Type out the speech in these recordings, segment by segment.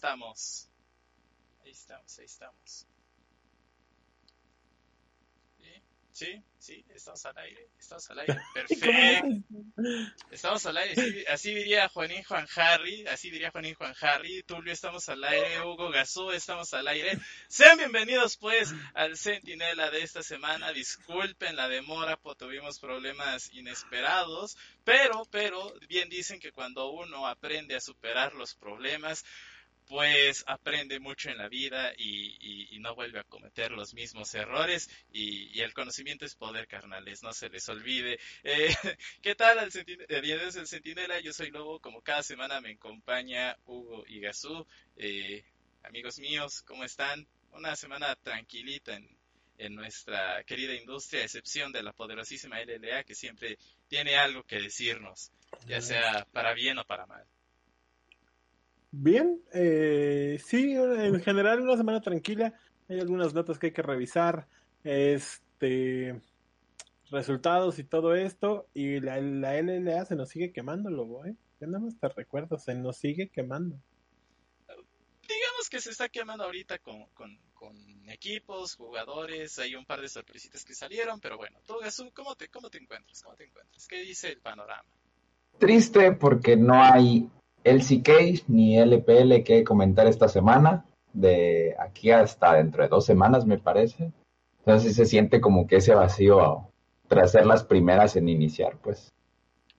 estamos. Ahí estamos, ahí estamos. ¿Sí? ¿Sí? Estamos al aire. Estamos al aire. Perfecto. Estamos al aire. Así, así diría Juanín Juan Harry. Así diría Juanín Juan Harry. Tulio, estamos al aire. Hugo Gazú, estamos al aire. Sean bienvenidos, pues, al Centinela de esta semana. Disculpen la demora, pues tuvimos problemas inesperados. Pero, pero, bien dicen que cuando uno aprende a superar los problemas, pues aprende mucho en la vida y, y, y, no vuelve a cometer los mismos errores y, y, el conocimiento es poder, carnales, no se les olvide. Eh, ¿Qué tal? Al Bienvenidos al Centinela, yo soy Lobo, como cada semana me acompaña Hugo y Gazú. Eh, amigos míos, ¿cómo están? Una semana tranquilita en, en nuestra querida industria, a excepción de la poderosísima LLA que siempre tiene algo que decirnos, ya sea para bien o para mal. Bien, eh, sí, en general una semana tranquila. Hay algunas notas que hay que revisar, este, resultados y todo esto. Y la, la LLA se nos sigue quemando, lobo, ¿eh? Yo nada más te recuerdo, se nos sigue quemando. Digamos que se está quemando ahorita con, con, con equipos, jugadores, hay un par de sorpresitas que salieron, pero bueno, tú, Gazú, ¿cómo te, ¿cómo te encuentras? ¿Cómo te encuentras? ¿Qué dice el panorama? Triste porque no hay LCK ni LPL que comentar esta semana, de aquí hasta dentro de dos semanas me parece. Entonces se siente como que ese vacío tras ser las primeras en iniciar, pues.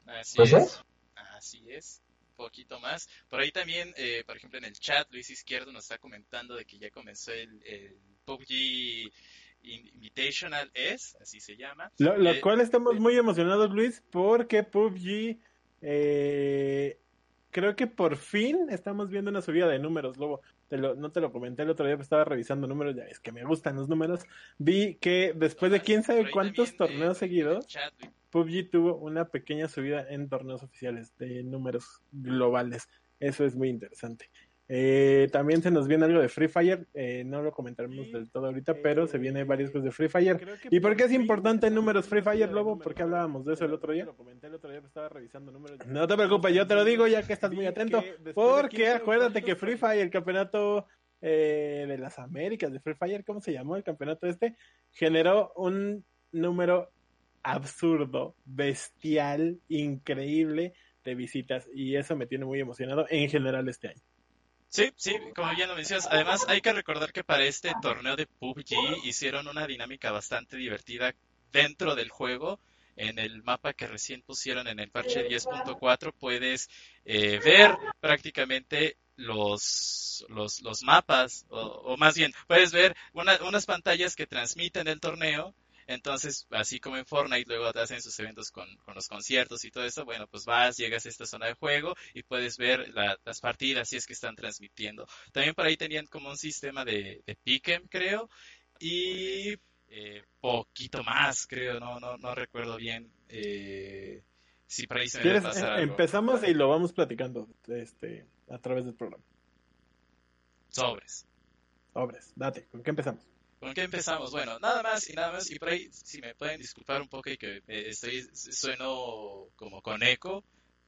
Así pues es. Eso. Así es. Un poquito más. Por ahí también, eh, por ejemplo, en el chat, Luis Izquierdo nos está comentando de que ya comenzó el, el PUBG Invitational S, así se llama. Lo, lo eh, cual estamos muy emocionados, Luis, porque PUBG eh, creo que por fin estamos viendo una subida de números, Lobo. Te lo, no te lo comenté el otro día, pero estaba revisando números, ya es que me gustan los números. Vi que después de quién sabe cuántos torneos seguidos, PUBG tuvo una pequeña subida en torneos oficiales de números globales. Eso es muy interesante. Eh, también se nos viene algo de Free Fire, eh, no lo comentaremos del todo ahorita, pero se viene varias cosas de Free Fire. ¿Y por qué es importante en números Free Fire, Lobo? ¿Por qué hablábamos de eso el otro día? Lo comenté el otro día, estaba revisando números. No te preocupes, yo te lo digo ya que estás muy atento, porque acuérdate que Free Fire, el campeonato eh, de las Américas de Free Fire, ¿cómo se llamó el campeonato este? Generó un número absurdo, bestial, increíble de visitas y eso me tiene muy emocionado en general este año. Sí, sí, como ya lo mencionas. Además, hay que recordar que para este torneo de PUBG hicieron una dinámica bastante divertida dentro del juego. En el mapa que recién pusieron en el parche 10.4 puedes eh, ver prácticamente los, los, los mapas, o, o, más bien, puedes ver una, unas pantallas que transmiten el torneo entonces, así como en Fortnite luego te hacen sus eventos con, con, los conciertos y todo eso, bueno, pues vas, llegas a esta zona de juego y puedes ver la, las partidas si es que están transmitiendo. También por ahí tenían como un sistema de, de creo, y eh, poquito más, creo, no, no, no recuerdo bien. Eh, si por ahí se me pasa algo. Empezamos y lo vamos platicando este, a través del programa. Sobres. Sobres, date, ¿con qué empezamos? ¿Con qué empezamos? Bueno, nada más y nada más, y por ahí, si me pueden disculpar un poco y que estoy, sueno como con eco,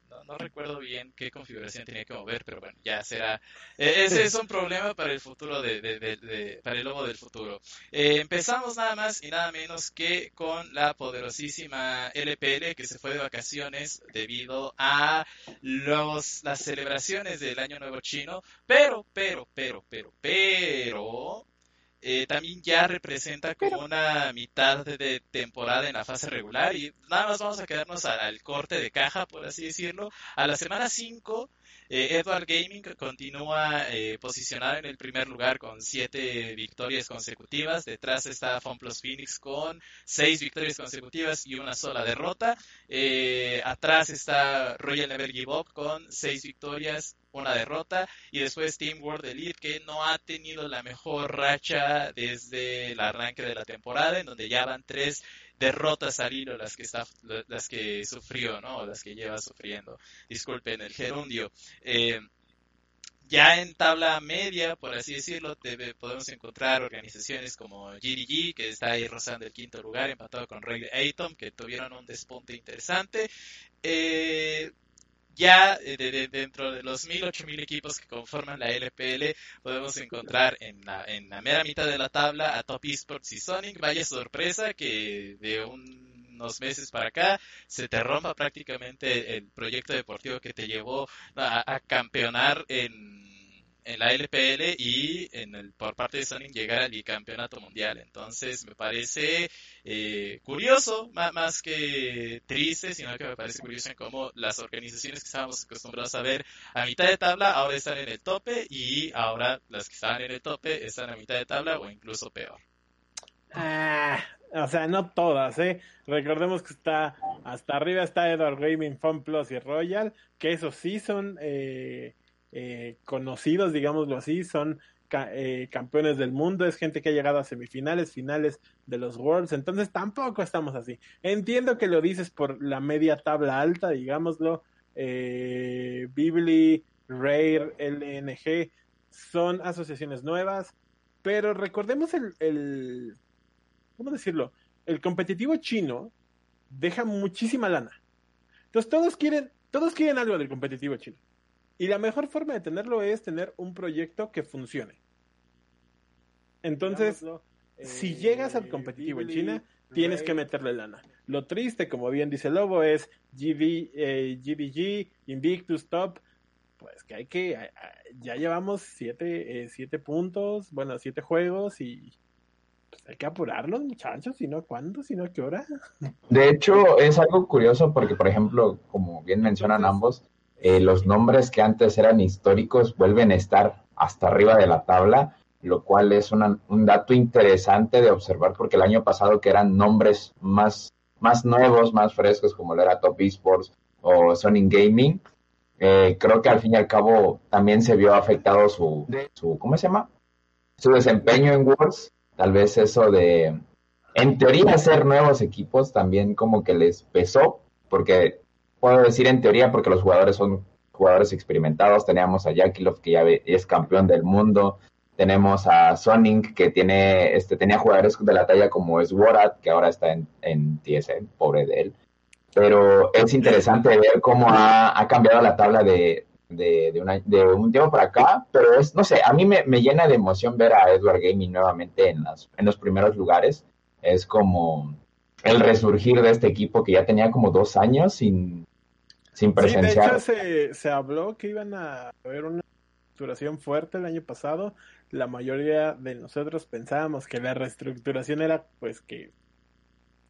no, no, recuerdo bien qué configuración tenía que mover, pero bueno, ya será. Ese es un problema para el futuro, de, de, de, de para el lobo del futuro. Eh, empezamos nada más y nada menos que con la poderosísima LPL que se fue de vacaciones debido a los, las celebraciones del Año Nuevo Chino, pero, pero, pero, pero, pero eh, también ya representa como una mitad de temporada en la fase regular y nada más vamos a quedarnos al corte de caja, por así decirlo. A la semana 5 Eh, Edward Gaming continúa eh, posicionado en el primer lugar con siete victorias consecutivas. Detrás está FunPlus Phoenix con seis victorias consecutivas y una sola derrota. Eh, atrás está Royal Never Give Up con seis victorias, una derrota. Y después Team World Elite que no ha tenido la mejor racha desde el arranque de la temporada, en donde ya van tres derrotas al hilo las que, está, las que sufrió, ¿no? Las que lleva sufriendo. Disculpen el gerundio. Eh, ya en tabla media, por así decirlo, podemos encontrar organizaciones como GDG, que está ahí rozando el quinto lugar, empatado con Ray Atom, que tuvieron un despunte interesante. Eh, ya eh, dentro de los mil, ocho mil equipos que conforman la LPL, podemos encontrar en la, en la mera mitad de la tabla a Top Esports y Sonic. Vaya sorpresa que de unos meses para acá se te rompa prácticamente el proyecto deportivo que te llevó a campeonar en en la LPL y en el, por parte de Sonic llegar al bicampeonato mundial. Entonces me parece eh, curioso, más, que triste, sino que me parece curioso en cómo las organizaciones que estábamos acostumbrados a ver a mitad de tabla ahora están en el tope y ahora las que estaban en el tope están a mitad de tabla o incluso peor. Ah, o sea, no todas, ¿eh? Recordemos que está hasta arriba está Edward Gaming, Fun Plus y Royal, que esos sí son eh, eh, conocidos, digámoslo así, son eh, campeones del mundo, es gente que ha llegado a semifinales, finales de los Worlds, entonces tampoco estamos así. Entiendo que lo dices por la media tabla alta, digámoslo, eh, Bibli, Rare, LNG, son asociaciones nuevas, pero recordemos el, el, ¿cómo decirlo? El competitivo chino deja muchísima lana. Entonces todos quieren, todos quieren algo del competitivo chino. Y la mejor forma de tenerlo es tener un proyecto que funcione. Entonces, si llegas al competitivo en China, tienes que meterle lana. Lo triste, como bien dice Lobo, es GD, eh, GDG, Invictus Top, pues que hay que, ya llevamos siete, eh, siete puntos, bueno, siete juegos y pues hay que apurarlos, muchachos, si no, ¿cuándo? Si no, ¿qué hora? De hecho, es algo curioso porque, por ejemplo, como bien mencionan ambos, eh, los nombres que antes eran históricos vuelven a estar hasta arriba de la tabla, lo cual es un dato interesante de observar porque el año pasado que eran nombres más, más nuevos, más frescos, como lo era Top Esports o Sonic Gaming, eh, creo que al fin y al cabo también se vio afectado su, su, ¿cómo se llama? Su desempeño en Worlds, tal vez eso de, en teoría, ser nuevos equipos también como que les pesó, porque puedo decir en teoría porque los jugadores son jugadores experimentados. Teníamos a Yakilov que ya es campeón del mundo. Tenemos a Sonic que tiene, este, tenía jugadores de la talla como es Warat, que ahora está en, en TSM, pobre de él. Pero es interesante ver cómo ha, cambiado la tabla de, de, un tiempo para acá. Pero es, no sé, a mí me, llena de emoción ver a Edward Gaming nuevamente en, en los primeros lugares. Es como el resurgir de este equipo que ya tenía como dos años sin, sin presenciar. Sí, de hecho se, habló que iban a haber una reestructuración fuerte el año pasado. La mayoría de nosotros pensábamos que la reestructuración era pues que,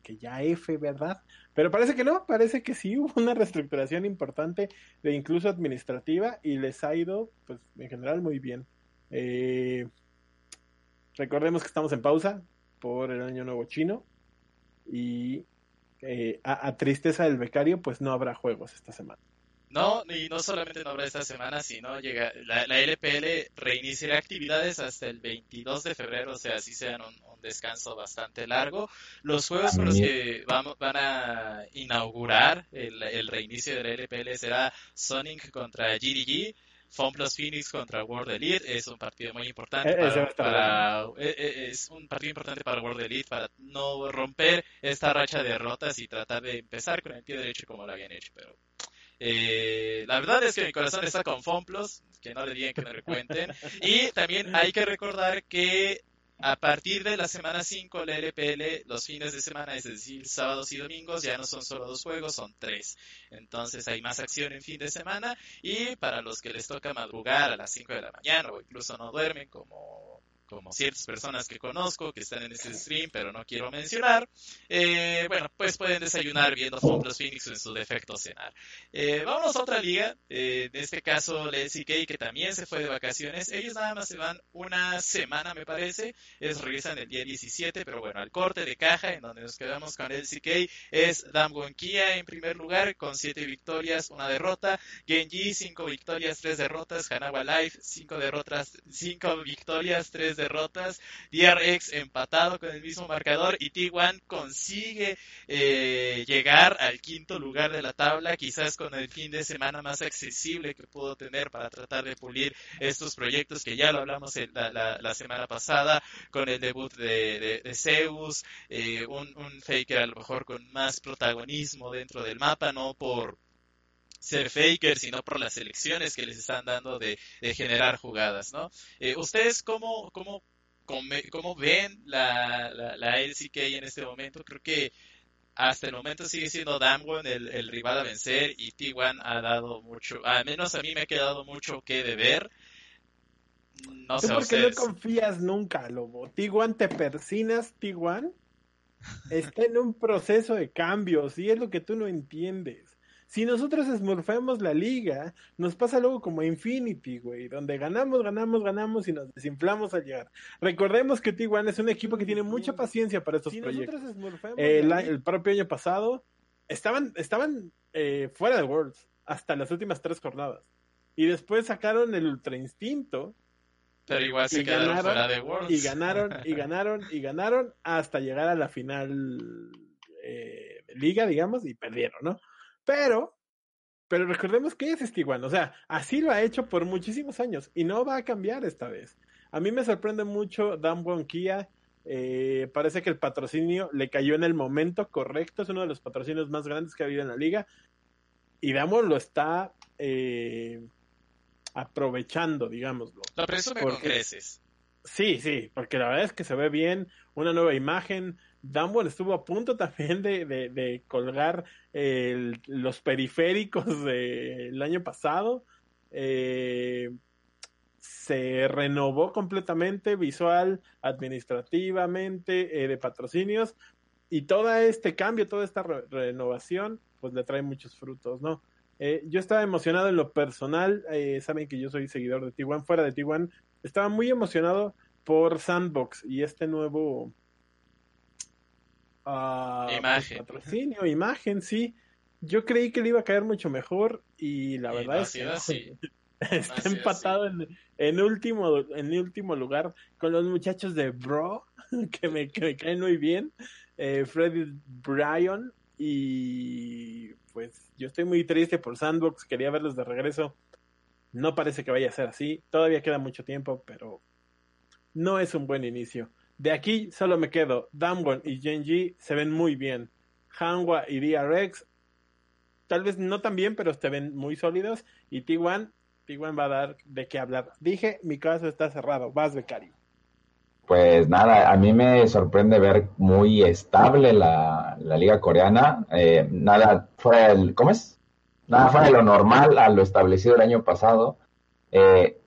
que ya F, ¿verdad? Pero parece que no, parece que sí hubo una reestructuración importante de incluso administrativa y les ha ido pues en general muy bien. Eh, recordemos que estamos en pausa por el año nuevo chino y eh, a, tristeza del becario, pues no habrá juegos esta semana. No, y no solamente no habrá esta semana, sino llega la, LPL reiniciará actividades hasta el 22 de febrero, o sea, así sean un, descanso bastante largo. Los juegos con los que vamos, van a inaugurar el, el reinicio de la LPL será Sonic contra GDG, Plus Phoenix contra World Elite es un partido muy importante eh, para, eh, eh, es un partido importante para World Elite para no romper esta racha de derrotas y tratar de empezar con el pie derecho como lo habían hecho pero la verdad es que mi corazón está con Plus que no le digan que me recuenten y también hay que recordar que a partir de la semana 5, la LPL, los fines de semana, es decir, sábados y domingos, ya no son solo dos juegos, son tres. Entonces hay más acción en fin de semana y para los que les toca madrugar a las 5 de la mañana o incluso no duermen, como como ciertas personas que conozco que están en este stream, pero no quiero mencionar, eh, bueno, pues pueden desayunar viendo Football Phoenix en su defecto cenar. Eh, vámonos a otra liga, eh, en este caso el LCK, que también se fue de vacaciones. Ellos nada más se van una semana, me parece, es regresan el día 17, pero bueno, al corte de caja, en donde nos quedamos con el es Damwon Kia en primer lugar, con 7 victorias, una derrota, Genji 5 victorias, 3 derrotas, Hanawa Life 5 derrotas, 5 victorias, 3 derrotas, DRX empatado con el mismo marcador y T1 consigue eh, llegar al quinto lugar de la tabla, quizás con el fin de semana más accesible que pudo tener para tratar de pulir estos proyectos que ya lo hablamos la, semana pasada con el debut de, de, Zeus, eh, un, un faker a lo mejor con más protagonismo dentro del mapa, no por ser faker, sino por las elecciones que les están dando de, generar jugadas, ¿no? Eh, ¿Ustedes cómo, cómo, cómo, ven la, la, la, LCK en este momento? Creo que hasta el momento sigue siendo Damwon el, el rival a vencer y T1 ha dado mucho, al menos a mí me ha quedado mucho que deber. No sé, por qué no confías nunca, Lobo? T1 te persinas, T1 está en un proceso de cambios y es lo que tú no entiendes. Si nosotros smurfemos la liga, nos pasa luego como Infinity, güey, donde ganamos, ganamos, ganamos y nos desinflamos al llegar. Recordemos que T1 es un equipo que tiene mucha paciencia para estos proyectos. el, propio año pasado estaban, estaban eh, fuera de Worlds hasta las últimas tres jornadas. Y después sacaron el Ultra Instinto. Pero igual se quedaron fuera de Worlds. Y ganaron, y ganaron, y ganaron hasta llegar a la final eh, liga, digamos, y perdieron, ¿no? Pero, pero recordemos que es Stiguan, o sea, así lo ha hecho por muchísimos años y no va a cambiar esta vez. A mí me sorprende mucho Dan Kia. Eh, parece que el patrocinio le cayó en el momento correcto, es uno de los patrocinios más grandes que ha habido en la liga. Y Damwon lo está eh, aprovechando, digámoslo. Lo presume con creces. Sí, sí, porque la verdad es que se ve bien, una nueva imagen, Dumbledore estuvo a punto también de, de, colgar los periféricos del año pasado. Eh, se renovó completamente visual, administrativamente, eh, de patrocinios y todo este cambio, toda esta renovación, pues le trae muchos frutos, ¿no? Eh, yo estaba emocionado en lo personal, saben que yo soy seguidor de T1, fuera de T1, estaba muy emocionado por Sandbox y este nuevo pues, imagen. patrocinio, imagen, sí. Yo creí que le iba a caer mucho mejor y la verdad es que está empatado en, último en último lugar con los muchachos de Bro, que me, caen muy bien, eh, Freddy Bryan y pues yo estoy muy triste por Sandbox, quería verlos de regreso. No parece que vaya a ser así, todavía queda mucho tiempo, pero no es un buen inicio. De aquí solo me quedo. Damwon y Genji se ven muy bien. Hanwha y DRX tal vez no tan bien, pero se ven muy sólidos. Y T1, T1 va a dar de qué hablar. Dije, mi caso está cerrado. Vas, becario. Pues nada, a mí me sorprende ver muy estable la, liga coreana. Eh, nada fuera del, ¿cómo es? Nada fuera de lo normal a lo establecido el año pasado. Eh,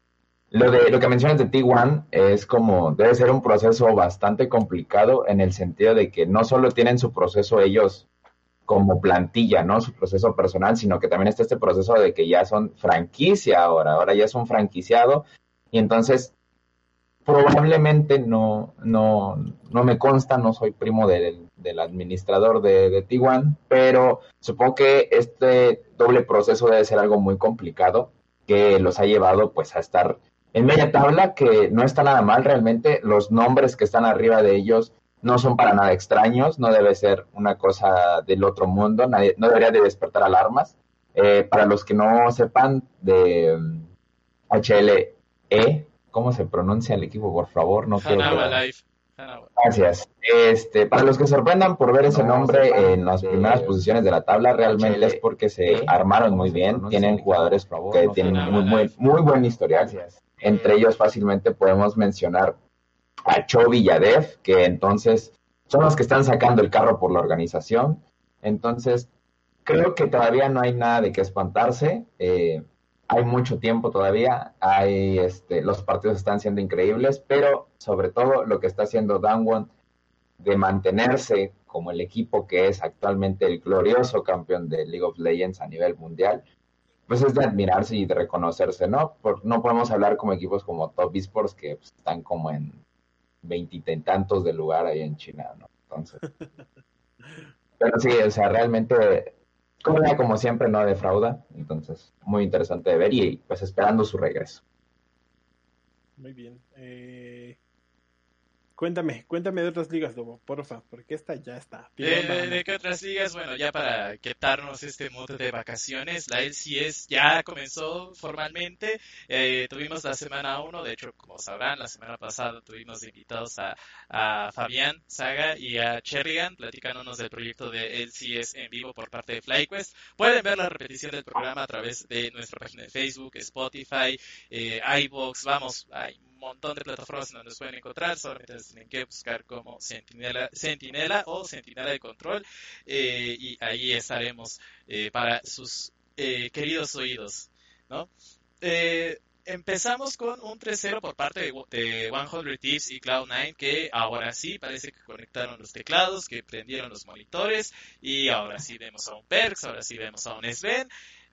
lo, de, lo que mencionas de T1 es como, debe ser un proceso bastante complicado en el sentido de que no solo tienen su proceso ellos como plantilla, ¿no? Su proceso personal, sino que también está este proceso de que ya son franquicia ahora, ahora ya son franquiciado y entonces probablemente no, no, no me consta, no soy primo del, del administrador de, de T1, pero supongo que este doble proceso debe ser algo muy complicado que los ha llevado pues a estar en media tabla, que no está nada mal realmente, los nombres que están arriba de ellos no son para nada extraños, no debe ser una cosa del otro mundo, nadie, no debería de despertar alarmas. Eh, para los que no sepan de HLE, ¿cómo se pronuncia el equipo, por favor? No quiero Gracias. Este, para los que sorprendan por ver ese nombre en las primeras posiciones de la tabla, realmente es porque se armaron muy bien, tienen jugadores que tienen muy, muy, muy buen historial. Entre ellos fácilmente podemos mencionar a Cho Villadev, que entonces son los que están sacando el carro por la organización. Entonces, creo que todavía no hay nada de qué espantarse. Eh, hay mucho tiempo todavía, hay, este, los partidos están siendo increíbles, pero sobre todo lo que está haciendo Danwon de mantenerse como el equipo que es actualmente el glorioso campeón de League of Legends a nivel mundial, pues es de admirarse y de reconocerse, ¿no? Por, no podemos hablar como equipos como Top Esports que pues, están como en veintitantos de lugar ahí en China, ¿no? Entonces. Pero sí, o sea, realmente, como, como siempre, no defrauda. Entonces, muy interesante de ver y pues esperando su regreso. Muy bien. Eh, Cuéntame, cuéntame de otras ligas, Lobo, porfa, porque esta ya está. ¿De, qué otras ligas? Bueno, ya para quitarnos este modo de vacaciones, la LCS ya comenzó formalmente. Eh, tuvimos la semana 1, de hecho, como sabrán, la semana pasada tuvimos invitados a, Fabián Saga y a Cherrigan platicándonos del proyecto de LCS en vivo por parte de FlyQuest. Pueden ver la repetición del programa a través de nuestra página de Facebook, Spotify, eh, iBox, vamos, hay montón de plataformas donde nos pueden encontrar, solamente tienen que buscar como Sentinela, Sentinela o Sentinela de Control eh, y ahí estaremos eh, para sus eh, queridos oídos, ¿no? empezamos con un 3-0 por parte de, de 100 Thieves y Cloud9 que ahora sí parece que conectaron los teclados, que prendieron los monitores y ahora sí vemos a un Perks, ahora sí vemos a un Sven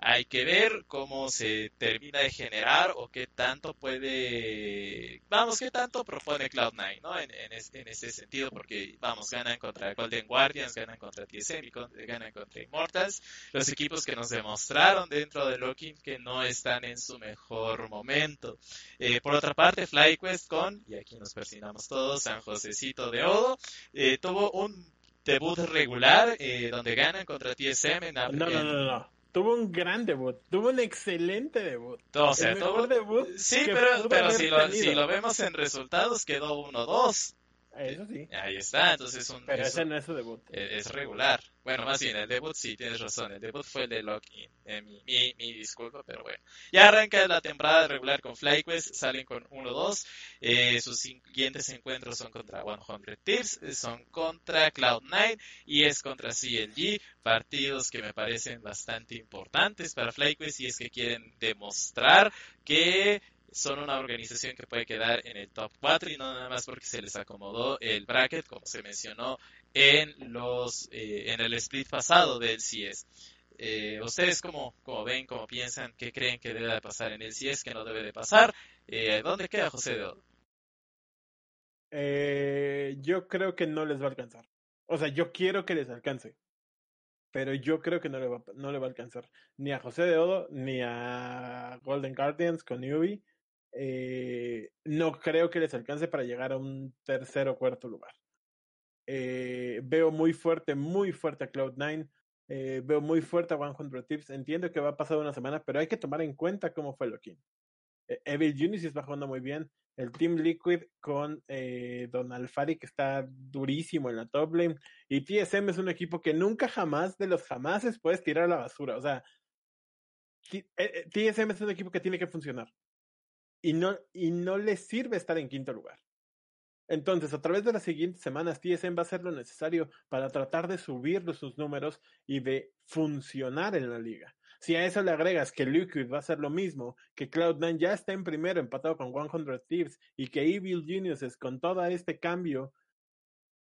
hay que ver cómo se termina de generar o qué tanto puede, vamos, qué tanto propone Cloud9, ¿no? En, ese sentido, porque, vamos, ganan contra Golden Guardians, ganan contra TSM, ganan contra Immortals, los equipos que nos demostraron dentro de Locking que no están en su mejor momento. Eh, por otra parte, FlyQuest con, y aquí nos persinamos todos, San Josecito de Odo, eh, tuvo un debut regular eh, donde ganan contra TSM en no, no, no, no tuvo un gran debut, tuvo un excelente debut. O sea, tuvo... debut. Sí, pero, pero si, lo, si, lo, vemos en resultados, quedó 1-2. Eso sí. Ahí está, entonces un, Pero ese no es su debut. Es, regular. Bueno, más bien, el debut sí, tienes razón. El debut fue el de Lock-in. Eh, mi, mi, mi, disculpa, pero bueno. Ya arranca la temporada regular con FlyQuest, salen con 1-2. Eh, sus siguientes encuentros son contra 100 Tips, son contra Cloud9 y es contra CLG. Partidos que me parecen bastante importantes para FlyQuest y es que quieren demostrar que son una organización que puede quedar en el top 4 y no nada más porque se les acomodó el bracket, como se mencionó en los eh, en el split pasado del CS. Eh, ¿Ustedes cómo, ven, cómo piensan, qué creen que debe de pasar en el CS, que no debe de pasar? Eh, ¿Dónde queda José de Eh, yo creo que no les va a alcanzar. O sea, yo quiero que les alcance. Pero yo creo que no le va, no le va a alcanzar ni a José de Odo ni a Golden Guardians con Newbie eh, no creo que les alcance para llegar a un tercer o cuarto lugar. Eh, veo muy fuerte, muy fuerte a Cloud9. Eh, veo muy fuerte a 100 Tips. Entiendo que va a pasar una semana, pero hay que tomar en cuenta cómo fue Loki. Eh, Evil Genesis está jugando muy bien. El Team Liquid con Don Alfari, que está durísimo en la top lane. Y TSM es un equipo que nunca jamás, de los jamases, puedes tirar a la basura. O sea, TSM es un equipo que tiene que funcionar y no, y no les sirve estar en quinto lugar. Entonces, a través de las siguientes semanas, TSM va a hacer lo necesario para tratar de subir sus números y de funcionar en la liga. Si a eso le agregas que Liquid va a hacer lo mismo, que Cloud9 ya está en primero empatado con 100 Thieves y que Evil Geniuses con todo este cambio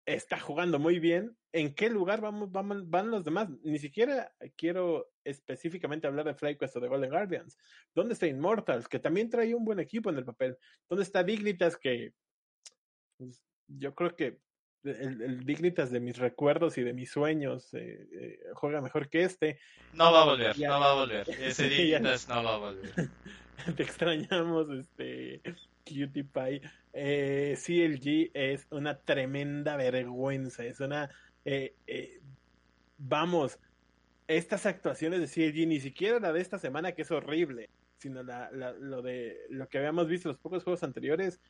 está jugando muy bien, ¿en qué lugar vamos, van los demás? Ni siquiera quiero específicamente hablar de FlyQuest o de Golden Guardians. ¿Dónde está Immortals? Que también trae un buen equipo en el papel. ¿Dónde está Dignitas? Que pues, yo creo que el, Dignitas de mis recuerdos y de mis sueños eh, eh, juega mejor que este. No va a volver, no va a volver. Ese Dignitas no va a volver. Te extrañamos, este Cutie Pie. Eh, CLG es una tremenda vergüenza. Es una. Eh, eh, vamos, estas actuaciones de CLG, ni siquiera la de esta semana, que es horrible, sino la, lo de lo que habíamos visto en los pocos juegos anteriores,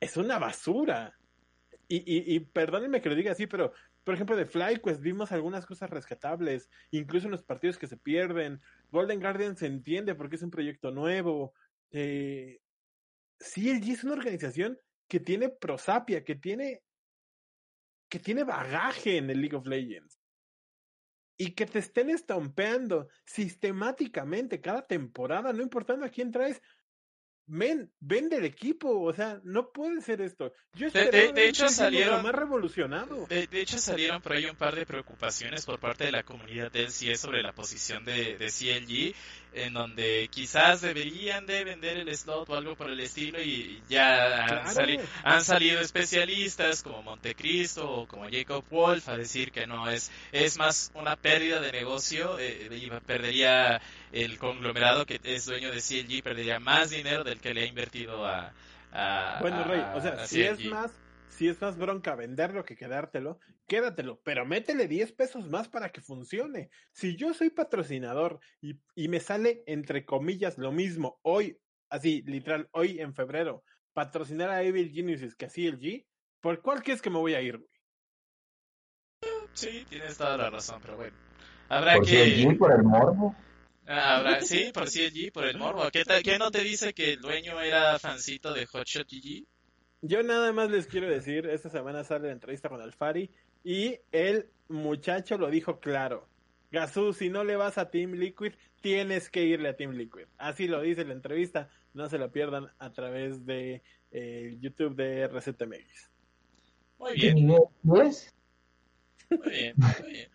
es una basura. Y, y, y perdónenme que lo diga así, pero por ejemplo, de FlyQuest vimos algunas cosas rescatables, incluso en los partidos que se pierden. Golden Guardian se entiende porque es un proyecto nuevo. Eh, CLG es una organización que tiene prosapia, que tiene que tiene bagaje en el League of Legends. y que te estén estompeando sistemáticamente cada temporada, no importando a quién traes, men, vende el equipo, o sea, no puede ser esto. Yo de, de, de hecho salieron más revolucionado. De, de, hecho salieron por ahí un par de preocupaciones por parte de la comunidad del CIE sobre la posición de, de CLG, en donde quizás deberían de vender el slot o algo por el estilo y ya han, Claro. sali- han salido especialistas como Montecristo o como Jacob Wolf a decir que no es es más una pérdida de negocio eh, y perdería el conglomerado que es dueño de CLG perdería más dinero del que le ha invertido a, a- Bueno, Rey, o sea, si es más, si es más bronca venderlo que quedártelo, quédatelo, pero métele 10 pesos más para que funcione. Si yo soy patrocinador y, y me sale, entre comillas, lo mismo hoy, así, literal, hoy en febrero, patrocinar a Evil Geniuses que a CLG, ¿por cuál que es que me voy a ir, güey? Sí, tienes toda la razón, pero bueno. Habrá Por que... CLG, por el morbo. Ah, habrá- Sí, por CLG, por el morbo. ¿Qué, ¿Qué no te dice que el dueño era fancito de Hotshot GG? Yo nada más les quiero decir, esta semana sale la entrevista con Alfari y el muchacho lo dijo claro. Gazú, si no le vas a Team Liquid, tienes que irle a Team Liquid. Así lo dice la entrevista, no se lo pierdan a través de eh, YouTube de RCTMX. Muy ¿Qué bien, muy bien, muy bien.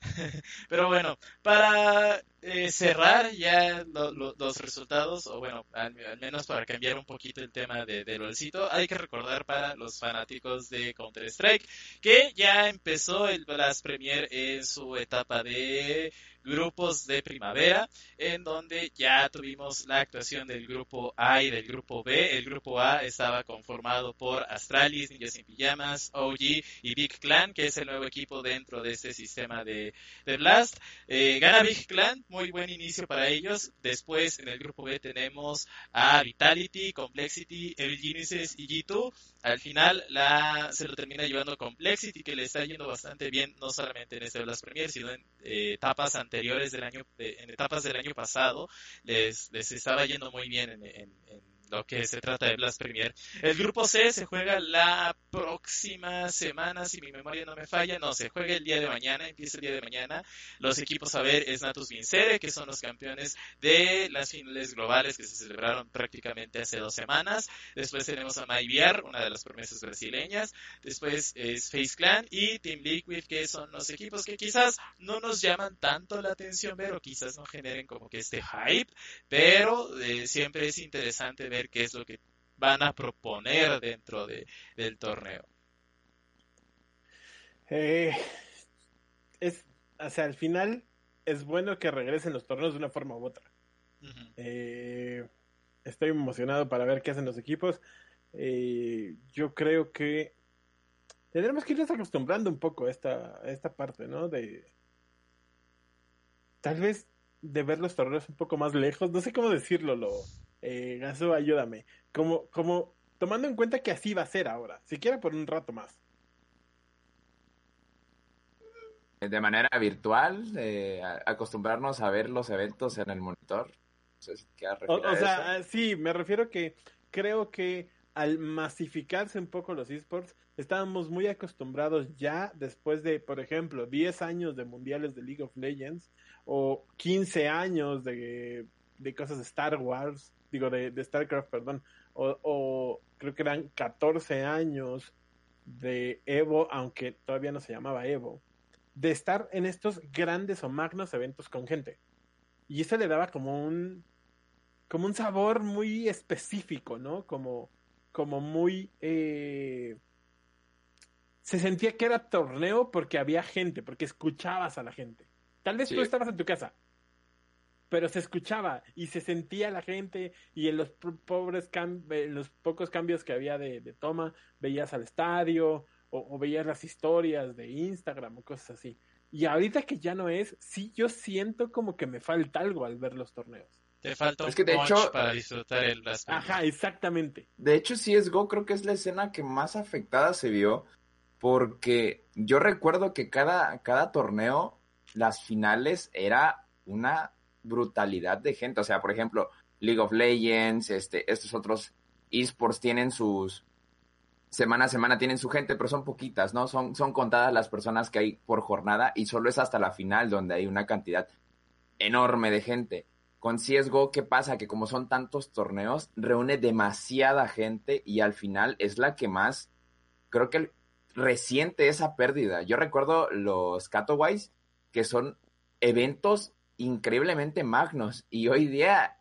Pero bueno, para eh, cerrar ya lo- lo- los resultados, o bueno, al, al menos para cambiar un poquito el tema de, de LOLcito, hay que recordar para los fanáticos de Counter-Strike que ya empezó el Blast Premier en su etapa de grupos de primavera, en donde ya tuvimos la actuación del grupo A y del grupo B. El grupo A estaba conformado por Astralis, Ninjas sin Pijamas, OG y Big Clan, que es el nuevo equipo dentro de este sistema de, de Blast. Eh, gana Big Clan, muy buen inicio para ellos. Después en el grupo B tenemos a Vitality, Complexity, Evil Geniuses y G2. Al final la, se lo termina llevando Complexity, que le está yendo bastante bien, no solamente en este Blast Premier, sino en eh, etapas anteriores del año, de- en etapas del año pasado, les, les estaba yendo muy bien en, en- en lo que se trata de Blast Premier. El grupo C se juega la próxima semana, si mi memoria no me falla, no, se juega el día de mañana, empieza el día de mañana. Los equipos a ver es Natus Vincere, que son los campeones de las finales globales que se celebraron prácticamente hace dos semanas. Después tenemos a MyVR, una de las promesas brasileñas. Después es Face Clan y Team Liquid, que son los equipos que quizás no nos llaman tanto la atención ver o quizás no generen como que este hype, pero eh, siempre es interesante ver qué es lo que van a proponer dentro de, del torneo. Eh, es, o sea, al final es bueno que regresen los torneos de una forma u otra. Eh, estoy emocionado para ver qué hacen los equipos. Eh, yo creo que tendremos que irnos acostumbrando un poco a esta, a esta parte, ¿no? De tal vez de ver los torneos un poco más lejos. No sé cómo decirlo, lo eh, ayúdame. Como, como tomando en cuenta que así va a ser ahora, siquiera por un rato más. de manera virtual, eh, acostumbrarnos a ver los eventos en el monitor. No sé si quieres O, eso. sea, ah, sí, me refiero que creo que al masificarse un poco los esports, estábamos muy acostumbrados ya después de, por ejemplo, 10 años de mundiales de League of Legends o 15 años de, de cosas de Star Wars, digo, de, de StarCraft, perdón, o, o creo que eran 14 años de Evo, aunque todavía no se llamaba Evo, de estar en estos grandes o magnos eventos con gente. Y eso le daba como un como un sabor muy específico, ¿no? Como, como muy eh, se sentía que era torneo porque había gente, porque escuchabas a la gente. Tal vez Sí. tú estabas en tu casa, pero se escuchaba y se sentía la gente y en los po- pobres en los pocos cambios que había de, de toma veías al estadio o, o veías las historias de Instagram o cosas así. Y ahorita que ya no es, sí yo siento como que me falta algo al ver los torneos. Te falta un Es que de hecho- para disfrutar el Premier. Ajá, exactamente. De hecho, CSGO creo que es la escena que más afectada se vio porque yo recuerdo que cada, cada torneo, las finales era una brutalidad de gente. O sea, por ejemplo, League of Legends, este, estos otros esports tienen sus, semana a semana tienen su gente, pero son poquitas, ¿no? Son, son contadas las personas que hay por jornada y solo es hasta la final donde hay una cantidad enorme de gente. Con CSGO, ¿qué pasa? Que como son tantos torneos, reúne demasiada gente y al final es la que más, creo que resiente esa pérdida. Yo recuerdo los Katowice, que son eventos increíblemente magnos y hoy día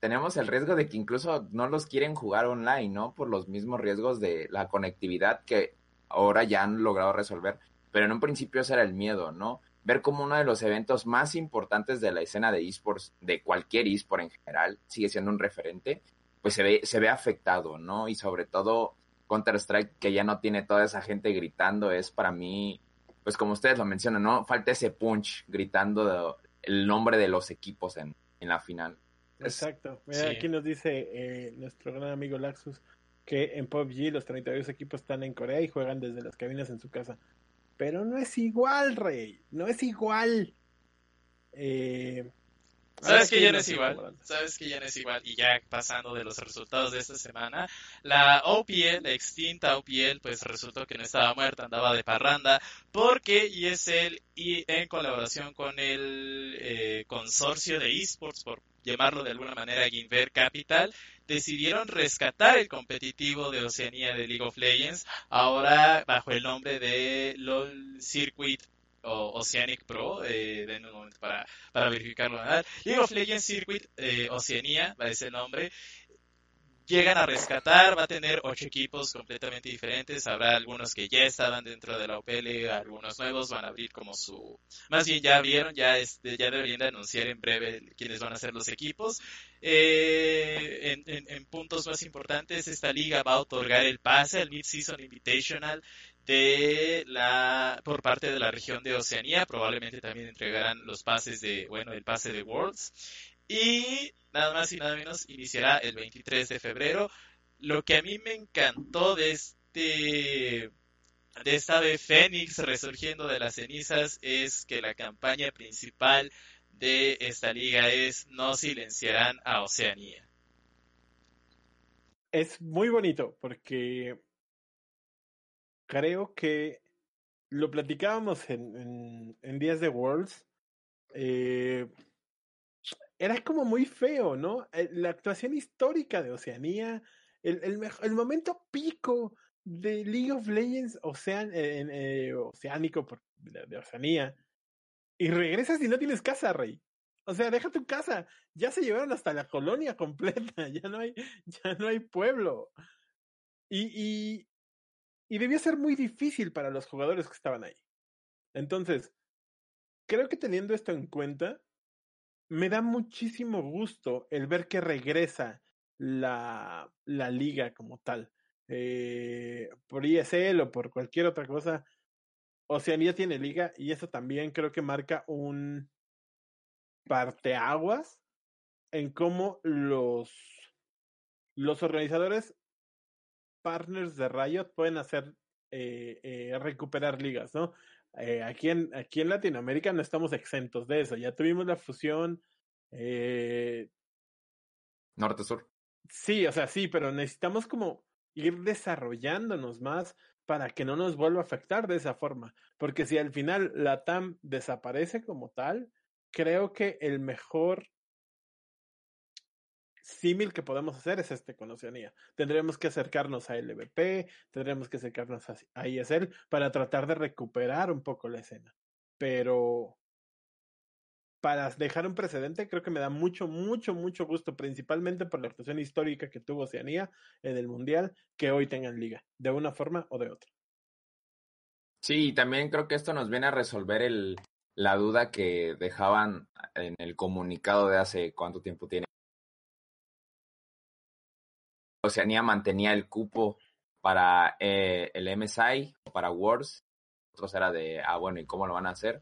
tenemos el riesgo de que incluso no los quieren jugar online, ¿no? Por los mismos riesgos de la conectividad que ahora ya han logrado resolver, pero en un principio ese era el miedo, ¿no? Ver como uno de los eventos más importantes de la escena de esports, de cualquier esport en general, sigue siendo un referente, pues se ve, se ve afectado, ¿no? Y sobre todo Counter-Strike, que ya no tiene toda esa gente gritando, es para mí, pues como ustedes lo mencionan, ¿no? Falta ese punch gritando el nombre de los equipos en, en la final. Exacto. Mira, aquí nos dice eh, nuestro gran amigo Laxus que en PUBG los 32 equipos están en Corea y juegan desde las cabinas en su casa. Pero no es igual, Rey. No es igual. Eh, Sabes que ya no es igual, sabes que ya no es igual. Y ya pasando de los resultados de esta semana, la OPL, la extinta OPL, pues resultó que no estaba muerta, andaba de parranda, porque ESL y en colaboración con el eh, consorcio de esports, por llamarlo de alguna manera Ginver Capital, decidieron rescatar el competitivo de Oceanía de League of Legends, ahora bajo el nombre de LOL Circuit o Oceanic Pro, eh, den un momento para, para verificarlo. League of Legends Circuit eh, Oceanía, a ese nombre, llegan a rescatar, va a tener ocho equipos completamente diferentes, habrá algunos que ya estaban dentro de la OPL, algunos nuevos van a abrir como su, más bien ya vieron, ya este, ya deberían de anunciar en breve quiénes van a ser los equipos. Eh, en, en, puntos más importantes, esta liga va a otorgar el pase, el Mid-Season Invitational de la por parte de la región de Oceanía, probablemente también entregarán los pases de, bueno, el pase de Worlds y nada más y nada menos iniciará el 23 de febrero. Lo que a mí me encantó de este de esta de Fénix resurgiendo de las cenizas es que la campaña principal de esta liga es no silenciarán a Oceanía. Es muy bonito porque creo que lo platicábamos en, en, días de Worlds. Eh, era como muy feo, ¿no? Eh, la actuación histórica de Oceanía, el, el, el momento pico de League of Legends Ocean, eh, oceánico por, de, Oceanía, y regresas y no tienes casa, Rey. O sea, deja tu casa. Ya se llevaron hasta la colonia completa. Ya no hay, ya no hay pueblo. Y, y, y debió ser muy difícil para los jugadores que estaban ahí. Entonces, creo que teniendo esto en cuenta, me da muchísimo gusto el ver que regresa la, la liga como tal. Eh, por ESL o por cualquier otra cosa, Oceanía tiene liga y eso también creo que marca un parteaguas en cómo los, los organizadores partners de Riot pueden hacer eh, eh, recuperar ligas, ¿no? Eh, aquí, en, aquí en Latinoamérica no estamos exentos de eso. Ya tuvimos la fusión. Norte-sur. Sí, o sea, sí, pero necesitamos como ir desarrollándonos más para que no nos vuelva a afectar de esa forma. Porque si al final la TAM desaparece como tal, creo que el mejor símil que podemos hacer es este con Oceanía. Tendremos que acercarnos a LVP, tendremos que acercarnos a ISL para tratar de recuperar un poco la escena. Pero para dejar un precedente, creo que me da mucho, mucho, mucho gusto, principalmente por la actuación histórica que tuvo Oceanía en el Mundial, que hoy tengan liga, de una forma o de otra. Sí, también creo que esto nos viene a resolver el, la duda que dejaban en el comunicado de hace cuánto tiempo tiene Oceanía mantenía el cupo para eh, el MSI, para Wars. Otros era de, ah, bueno, ¿y cómo lo van a hacer?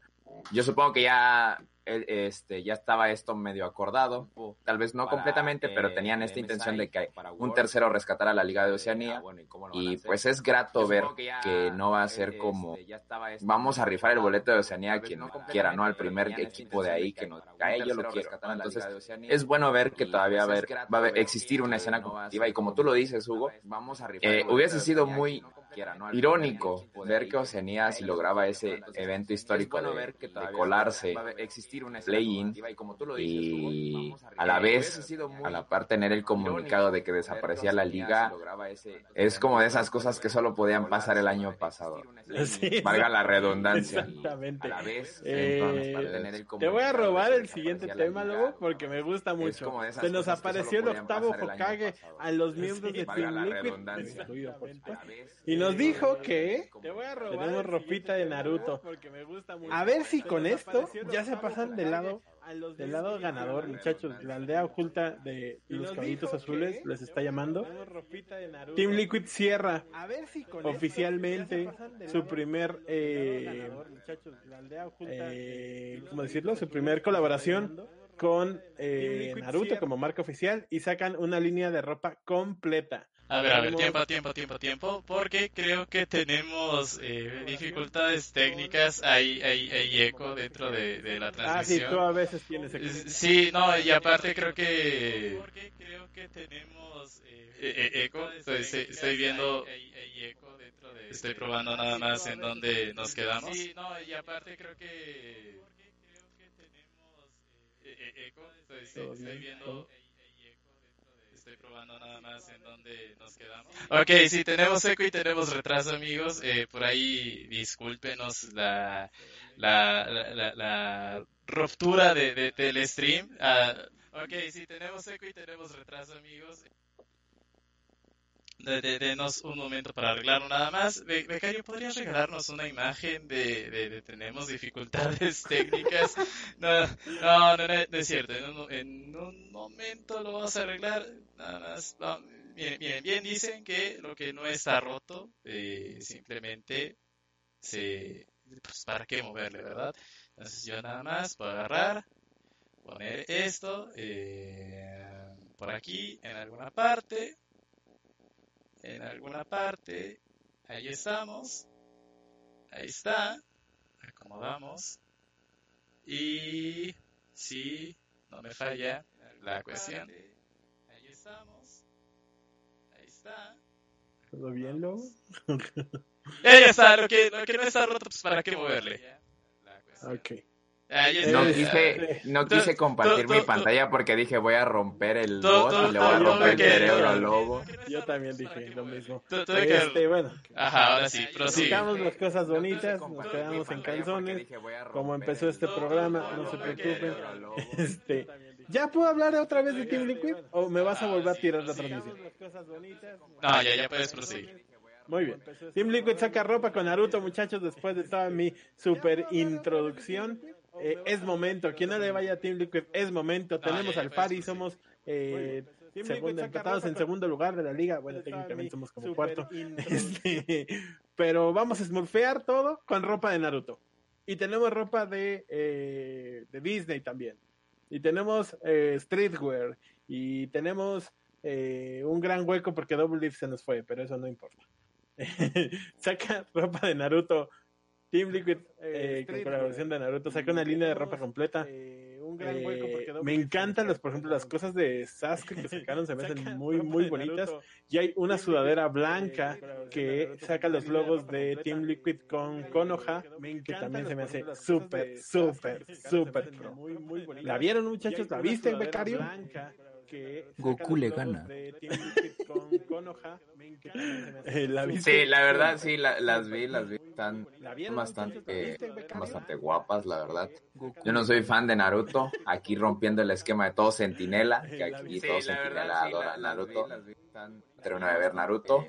Yo supongo que ya este, ya estaba esto medio acordado, tal vez no Para, completamente, pero tenían esta MSI, intención de que un tercero rescatara la Liga de eh, Oceanía. ah, bueno, ¿y a pues es grato Yo ver que que no va a ser como este, esto vamos a rifar el boleto de Oceanía a quien no quiera, ¿no? Al primer equipo de ahí que nos que para cae, yo lo quiero. ¿no? Entonces Oceanía. es bueno ver que Y, todavía pues, es ver- grato va a existir una que escena no va a competitiva y como tú lo dices, Hugo, vamos a rifar hubiese sido Oceanía, muy irónico ver que Oceanía si lograba ese evento histórico de, de colarse play-in y a la vez a la par tener el comunicado de que desaparecía la liga es como de esas cosas que solo podían pasar el año pasado. Valga la redundancia. Exactamente. A la vez, Eh, entonces, para tener el Te voy a robar el siguiente tema, Lobo, porque me gusta mucho. Se nos apareció el octavo Hokage a los miembros de valga Team la Liquid, y nos dijo que Te voy a robar tenemos ropita de Naruto. A ver si con esto ya se pasan del lado del lado ganador, muchachos. La aldea oculta de los caballitos azules les está llamando. Team Liquid cierra oficialmente su primer, eh, eh, ¿cómo decirlo? Su primer colaboración con eh, Naruto como marca oficial y sacan una línea de ropa completa. A ver, a ver, Tenemos- tiempo, tiempo, tiempo, tiempo, porque creo que tenemos eh, dificultades técnicas, hay, hay, hay eco dentro de, de la Ah, sí, transmisión. tú a veces tienes eco. Sí, no, y aparte creo que... Porque creo que tenemos eh, eh, eco, estoy, estoy- estoy viendo... Estoy probando nada más en dónde nos quedamos. Sí, no, y aparte creo que... eco, estoy, estoy- Todo estoy bien, viendo... Estoy probando nada más en dónde nos quedamos. Ok, sí, tenemos eco y tenemos retraso, amigos. Eh, por ahí, discúlpenos la, la, la, ruptura de, de- del stream. Ah, ok, sí, tenemos eco y tenemos retraso, amigos. De, de- denos un momento para arreglarlo nada más. Be- Becario, ¿podrías regalarnos una imagen de, de- tenemos dificultades técnicas? No, no, no, es cierto. En un, en un momento lo vamos a arreglar. Nada más. Bien, bien, bien dicen que lo que no está roto, eh, simplemente se... Pues, ¿para qué moverle, verdad? Entonces yo nada más puedo agarrar, poner esto eh, por aquí, en alguna parte, en alguna parte, ahí estamos, ahí está, acomodamos, y si no me falla la cuestión, ahí estamos, ahí está, ¿Todo bien, Lobo? ya, ya está, lo que, lo que no está roto, pues para qué moverle. Ok. No quise, no quise compartir mi pantalla porque dije voy a romper el bot y le voy a romper el cerebro al lobo. Yo también dije lo mismo. Este, bueno, Ajá, ahora sí. Quitamos las cosas bonitas, nos quedamos en calzones. Como empezó este programa, no se preocupen. Este, ¿Ya puedo hablar otra vez de Team Liquid? ¿O me vas a volver a tirar la transmisión? No, ya, ya puedes proseguir. Muy bien. Team Liquid saca ropa con Naruto, muchachos, después de toda mi super introducción. Eh, es momento. Quien no le vaya a Team Liquid, es momento. Tenemos al Fari, somos eh, segundo, empatados en segundo lugar de la liga. Bueno, técnicamente somos como cuarto. Este, pero vamos a smurfear todo con ropa de Naruto. Y tenemos ropa de, eh, de Disney también. Y tenemos eh, streetwear. Y tenemos eh, un gran hueco porque Double Lift se nos fue, pero eso no importa. saca ropa de Naruto. Team Liquid, eh, con colaboración de Naruto, saca una línea de ropa completa. Eh, me encantan, los, por ejemplo, las cosas de Sasuke que sacaron, se me hacen muy, muy bonitas. Y hay una sudadera blanca que saca los logos de Team Liquid con Konoha, que también se me hace súper, súper, súper pro. ¿La vieron, muchachos? ¿La viste, becario? Goku le gana. Eh. Sí, la verdad, sí, la- las vi, las vi. Están ¿La vieron, bastante, becario? bastante guapas, la verdad. Yo no soy fan de Naruto, aquí rompiendo el esquema de todo Sentinela, que aquí todo Sentinela adora a Naruto. Termino de ver Naruto,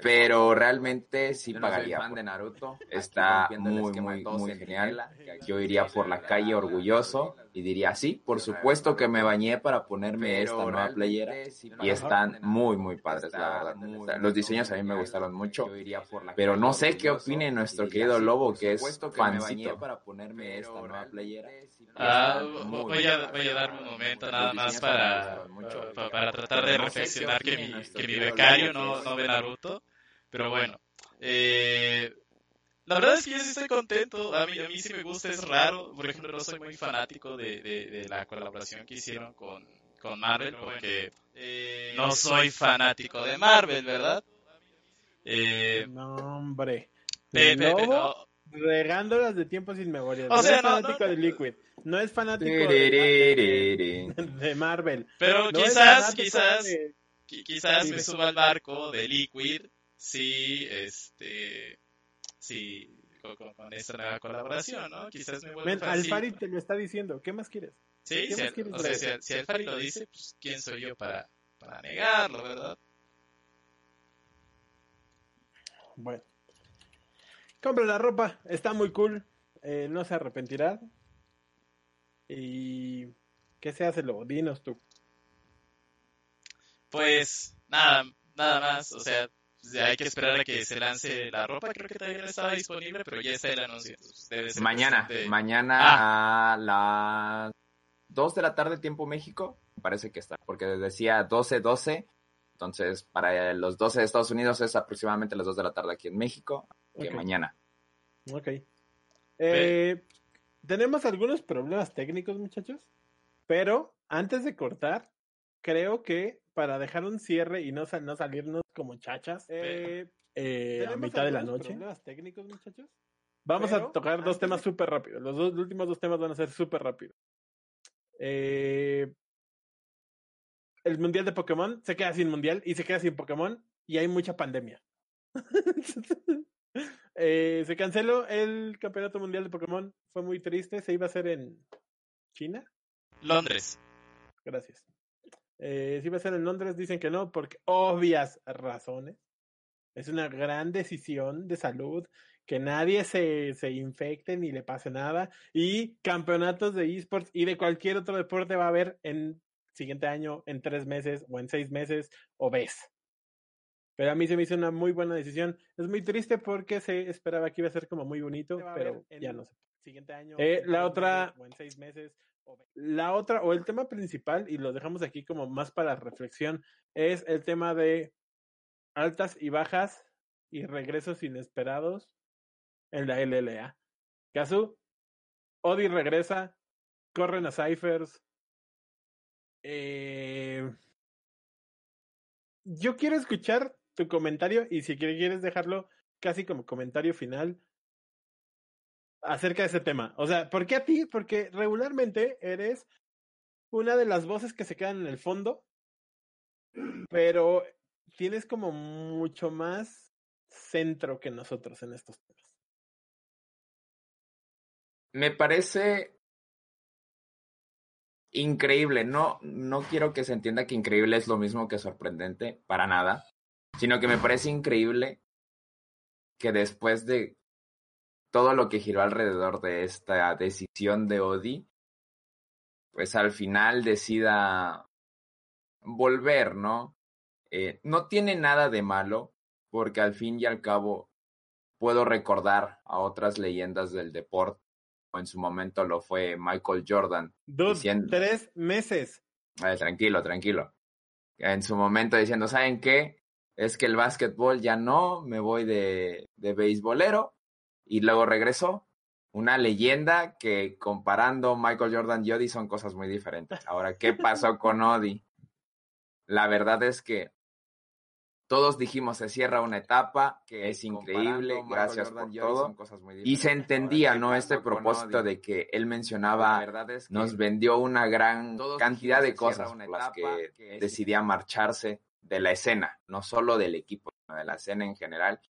pero realmente sí pagaría. fan de Naruto, está muy, muy, muy genial. Yo iría por la calle orgulloso y diría, sí, por supuesto que me bañé para ponerme esta nueva playera y están muy, muy padres, la verdad. Los diseños a mí me gustaron mucho, pero no sé qué opine nuestro querido Lobo, que es fancito. para ponerme esta nueva playera. Ah, voy a, voy a dar un momento nada más para, para, para tratar de reflexionar que mi, que mi becario no, no ve Naruto, pero bueno. Eh, la verdad es que yo sí estoy contento. A mí, a mí sí me gusta, es raro. Por ejemplo, no soy muy fanático de, de, de la colaboración que hicieron con, con Marvel, porque eh, no soy fanático de Marvel, ¿verdad? Eh, No, hombre. pe- pe- pe- Lobo no, regándolas de tiempo sin memoria. O no sea, es no, fanático no, de Liquid. No es fanático de, Marvel. pero quizás, quizás, de- qui- quizás me suba al barco de Liquid, sí, este, sí, con, esta nueva colaboración, ¿no? Quizás me vuelva sí. Alfari te lo está diciendo. ¿Qué más quieres? Sí, ¿Qué si, más quieres o sea, de si, si Alfari lo dice, pues quién soy yo para, para negarlo, ¿verdad? Bueno. Compra la ropa. Está muy cool. Eh, no se arrepentirá. Y... ¿Qué se hace, Lobo? Dinos tú. Pues nada, nada más, o sea, hay que esperar a que se lance la ropa, creo que todavía no estaba disponible, pero ya está el anuncio. entonces debe ser Mañana, mañana a las 2 de la tarde, tiempo México, parece que está, porque decía 12-12, entonces para los 12 de Estados Unidos es aproximadamente las 2 de la tarde aquí en México, que mañana. Ok. Eh, tenemos algunos problemas técnicos, muchachos. Pero antes de cortar, creo que para dejar un cierre y no, sal- no salirnos como chachas eh, eh, a ¿Tenemos mitad de la noche, problemas técnicos, muchachos? vamos Pero a tocar dos temas de- súper rápidos. Los dos los últimos dos temas van a ser súper rápidos. Eh, el mundial de Pokémon se queda sin mundial y se queda sin Pokémon y hay mucha pandemia. Eh, se canceló el campeonato mundial de Pokémon. Fue muy triste. Se iba a hacer en China. Londres. Gracias. Eh, si va a ser en Londres, dicen que no, porque obvias razones. Es una gran decisión de salud, que nadie se, se infecte ni le pase nada. Y campeonatos de esports y de cualquier otro deporte va a haber en siguiente año, en tres meses o en seis meses o ves. Pero a mí se me hizo una muy buena decisión. Es muy triste porque se esperaba que iba a ser como muy bonito, pero ya no sé. Siguiente año. Eh, la otra- o en seis meses. La otra, o el tema principal, y lo dejamos aquí como más para reflexión, es el tema de altas y bajas y regresos inesperados en la LLA. Casu, Odi regresa, corren a Cyphers. Eh, yo quiero escuchar tu comentario y si quieres dejarlo casi como comentario final acerca de ese tema. O sea, ¿por qué a ti? Porque regularmente eres una de las voces que se quedan en el fondo, pero tienes como mucho más centro que nosotros en estos temas. Me parece increíble. No, no quiero que se entienda que increíble es lo mismo que sorprendente, para nada. Sino que me parece increíble que después de todo lo que giró alrededor de esta decisión de Odi, pues al final decida volver, ¿no? Eh, no tiene nada de malo, porque al fin y al cabo puedo recordar a otras leyendas del deporte en su momento lo fue Michael Jordan. Diciendo- tres meses. Tranquilo, tranquilo. En su momento diciendo, ¿saben qué? Es que el básquetbol ya no, me voy de, de beisbolero. Y luego regresó. Una leyenda que comparando Michael Jordan y Odi son cosas muy diferentes. Ahora, ¿qué pasó con Odi? La verdad es que todos dijimos se cierra una etapa que es increíble, gracias por todo. Y se entendía, ¿no? Este propósito de que él mencionaba, nos vendió una gran cantidad de cosas por las que decidía marcharse de la escena, no solo del equipo, sino de la escena en general,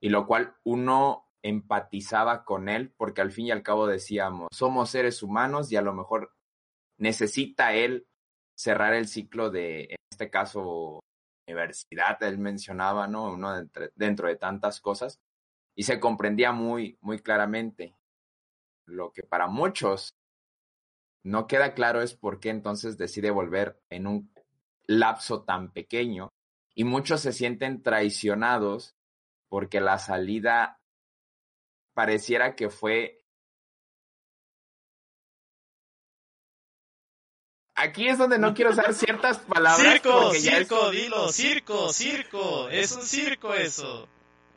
y lo cual uno empatizaba con él, porque al fin y al cabo decíamos, somos seres humanos y a lo mejor necesita él cerrar el ciclo de, en este caso, universidad, él mencionaba, ¿no? Uno dentro de tantas cosas, y se comprendía muy, muy claramente lo que para muchos no queda claro es por qué entonces decide volver en un lapso tan pequeño y muchos se sienten traicionados porque la salida pareciera que fue Aquí es donde no quiero usar ciertas palabras Circo, porque ya es- circo, dilo, circo, circo. Es un circo eso.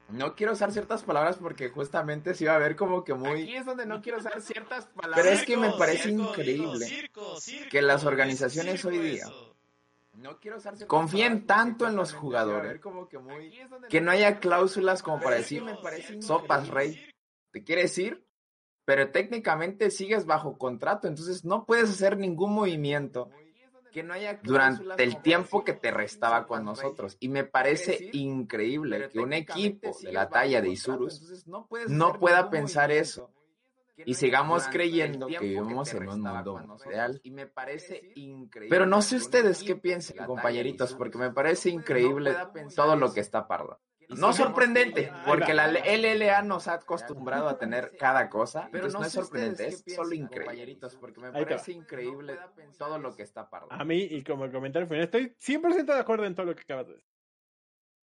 no quiero usar ciertas palabras porque justamente se iba a ver como que muy Aquí es donde no quiero usar ciertas palabras. Pero es que me parece circo, increíble dilo, circo, circo. que las Es organizaciones hoy día. No quiero usar confíen tanto en los jugadores que muy- es que no haya cláusulas como para es decir sopas rey te quieres ir pero técnicamente sigues bajo contrato entonces no puedes hacer ningún movimiento que no haya durante el tiempo que te restaba con nosotros. y me parece increíble que un equipo de la talla de Isurus no, pueda pensar eso y sigamos creyendo que vivimos en un mundo real. Y me parece increíble. pero no sé ustedes qué piensan compañeritos porque me parece increíble todo lo que está pardo no sorprendente, porque la. LLA nos ha acostumbrado a tener cada cosa, Pero no es sorprendente, es solo increíble. porque me. Parece increíble todo lo que está pardo. A mí, y como comentario final, estoy 100% de acuerdo en todo lo que acabas de decir.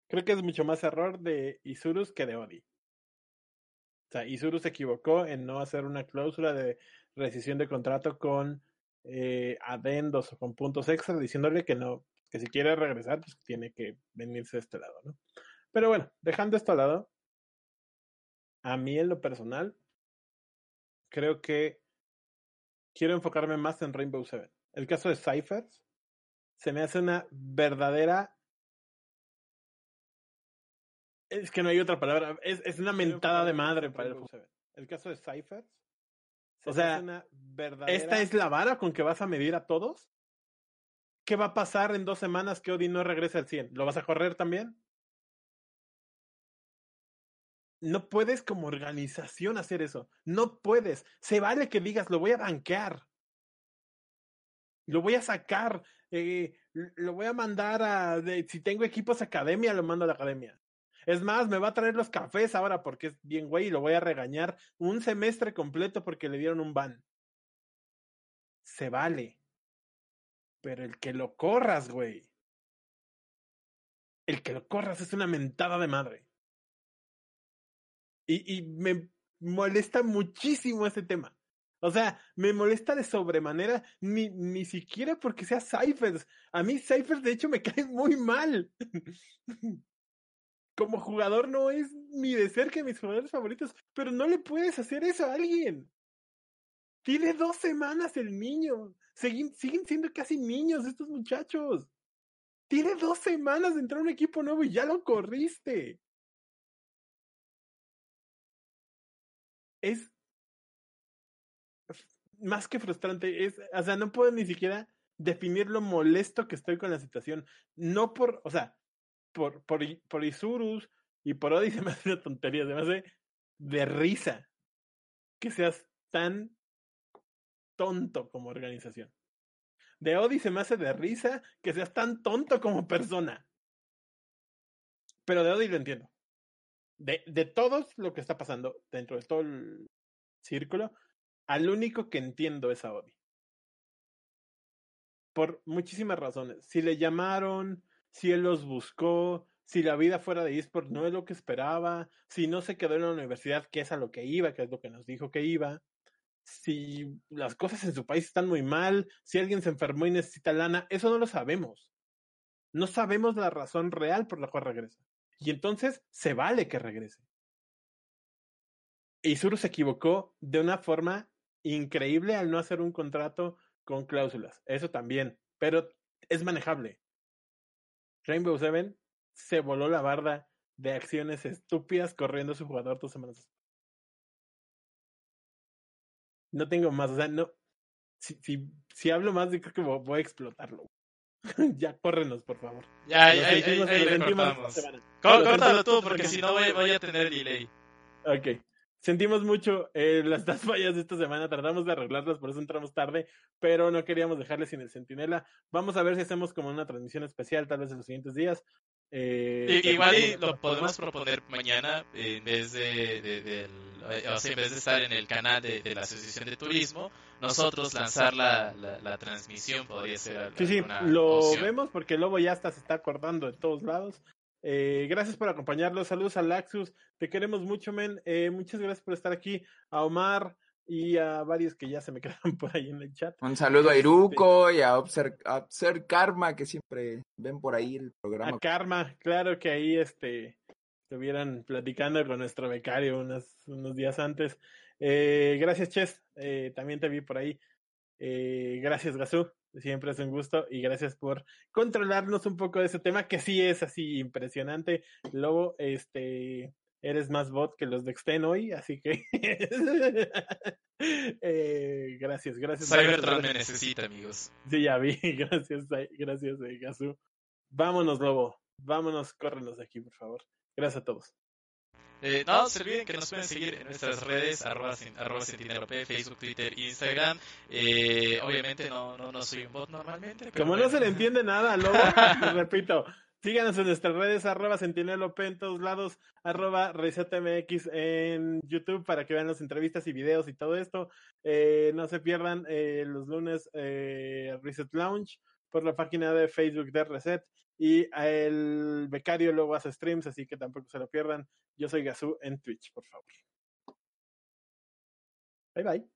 Creo que es mucho más error de Isurus que de Odi. O sea, Isurus se equivocó en no hacer una cláusula de rescisión de contrato con eh, adendos o con puntos extra, diciéndole que no, que si quiere regresar, pues tiene que venirse de este lado, ¿no? Pero bueno, dejando esto al lado, a mí en lo personal, creo que quiero enfocarme más en Rainbow Seven. El caso de Cyphers se me hace una verdadera. Es que no hay otra palabra. Es, es una mentada de madre para el Seven. El caso de Cyphers. O sea, ¿esta es la vara con que vas a medir a todos? ¿Qué va a pasar en dos semanas que Odi no regrese al 100? ¿Lo vas a correr también? No puedes como organización hacer eso. No puedes. Se vale que digas, lo voy a banquear. Lo voy a sacar. eh, lo voy a mandar a... si tengo equipos academia, lo mando a la academia. Es más, me va a traer los cafés ahora porque es bien güey y lo voy a regañar un semestre completo porque le dieron un ban. Se vale. Pero el que lo corras, güey. El que lo corras es una mentada de madre. Y, y me molesta muchísimo ese tema. O sea, me molesta de sobremanera, ni, ni siquiera porque sea Cyphers. A mí Cyphers de hecho me cae muy mal. Como jugador no es ni de cerca mis jugadores favoritos, pero no le puedes hacer eso a alguien. Tiene dos semanas el niño. Siguen, siguen siendo casi niños estos muchachos. Tiene dos semanas de entrar a un equipo nuevo y ya lo corriste. Es más que frustrante. Es, o sea, no puedo ni siquiera definir lo molesto que estoy con la situación. No por, o sea, por, por, por Isurus y por Odi se me hace una tontería, se me hace de risa que seas tan tonto como organización. De Odi se me hace de risa que seas tan tonto como persona. Pero de Odi lo entiendo. De, de todos lo que está pasando dentro de todo el círculo, al único que entiendo es a Odi. Por muchísimas razones. Si le llamaron, si él los buscó, si la vida fuera de eSport no es lo que esperaba, si no se quedó en la universidad, que es a lo que iba, que es lo que nos dijo que iba, si las cosas en su país están muy mal, si alguien se enfermó y necesita lana, eso no lo sabemos. No sabemos la razón real por la cual regresa. Y entonces se vale que regrese. Isuru se equivocó de una forma increíble al no hacer un contrato con cláusulas. Eso también. Pero es manejable. Rainbow Seven se voló la barda de acciones estúpidas corriendo a su jugador dos semanas. No tengo más, o sea, no. Si, si, si hablo más, creo que vo- voy a explotarlo. ya, córrenos, por favor. Ya, Lo ahí, ahí, sentimos, semana. Córtalo tú, porque si no voy, voy a tener delay. Ok. Sentimos mucho eh, las dos fallas de esta semana, tratamos de arreglarlas, por eso entramos tarde, pero no queríamos dejarles sin el centinela. Vamos a ver si hacemos como una transmisión especial, tal vez en los siguientes días, Eh, Igual y lo podemos proponer mañana en vez de, de- eh, o sea, en vez de estar en el canal de, de la Asociación de Turismo, nosotros lanzar la, la, la transmisión podría ser Sí, sí, lo opción. vemos porque lobo ya hasta se está acordando de todos lados. Eh, gracias por acompañarnos. Saludos a Laxus. Te queremos mucho, men. Eh, muchas gracias por estar aquí. A Omar y a varios que ya se me quedaron por ahí en el chat. Un saludo a Este- Iruko y a Obser, a Obser Karma, que siempre ven por ahí el A programa. Karma, claro que ahí este estuvieran platicando con nuestro becario unos, unos días antes. Eh, gracias, Ches. Eh, también te vi por ahí. Eh, gracias, Gazú. Siempre es un gusto y gracias por controlarnos un poco de ese tema que sí es así impresionante. Lobo, este, eres más bot que los de Exten hoy, así que eh, gracias, gracias. Cybertron me necesita, amigos. Sí, ya vi. Gracias, gracias, eh, Gazú. Vámonos, Lobo. Vámonos, córrenos de aquí, por favor. Gracias a todos. Eh, no se olviden que nos pueden seguir en nuestras redes, arroba, arroba sentinelop, Facebook, Twitter, Instagram. Eh, obviamente no, no, no soy un bot normalmente. pero Como no se le entiende nada, Lobo, repito, síganos en nuestras redes, arroba sentinelop en todos lados, arroba resetmx en YouTube para que vean las entrevistas y videos y todo esto. Eh, no se pierdan eh, los lunes eh, Reset Lounge por la página de Facebook de Reset. Y el becario luego hace streams, así que tampoco se lo pierdan. Yo soy Gazú en Twitch, por favor. Bye bye.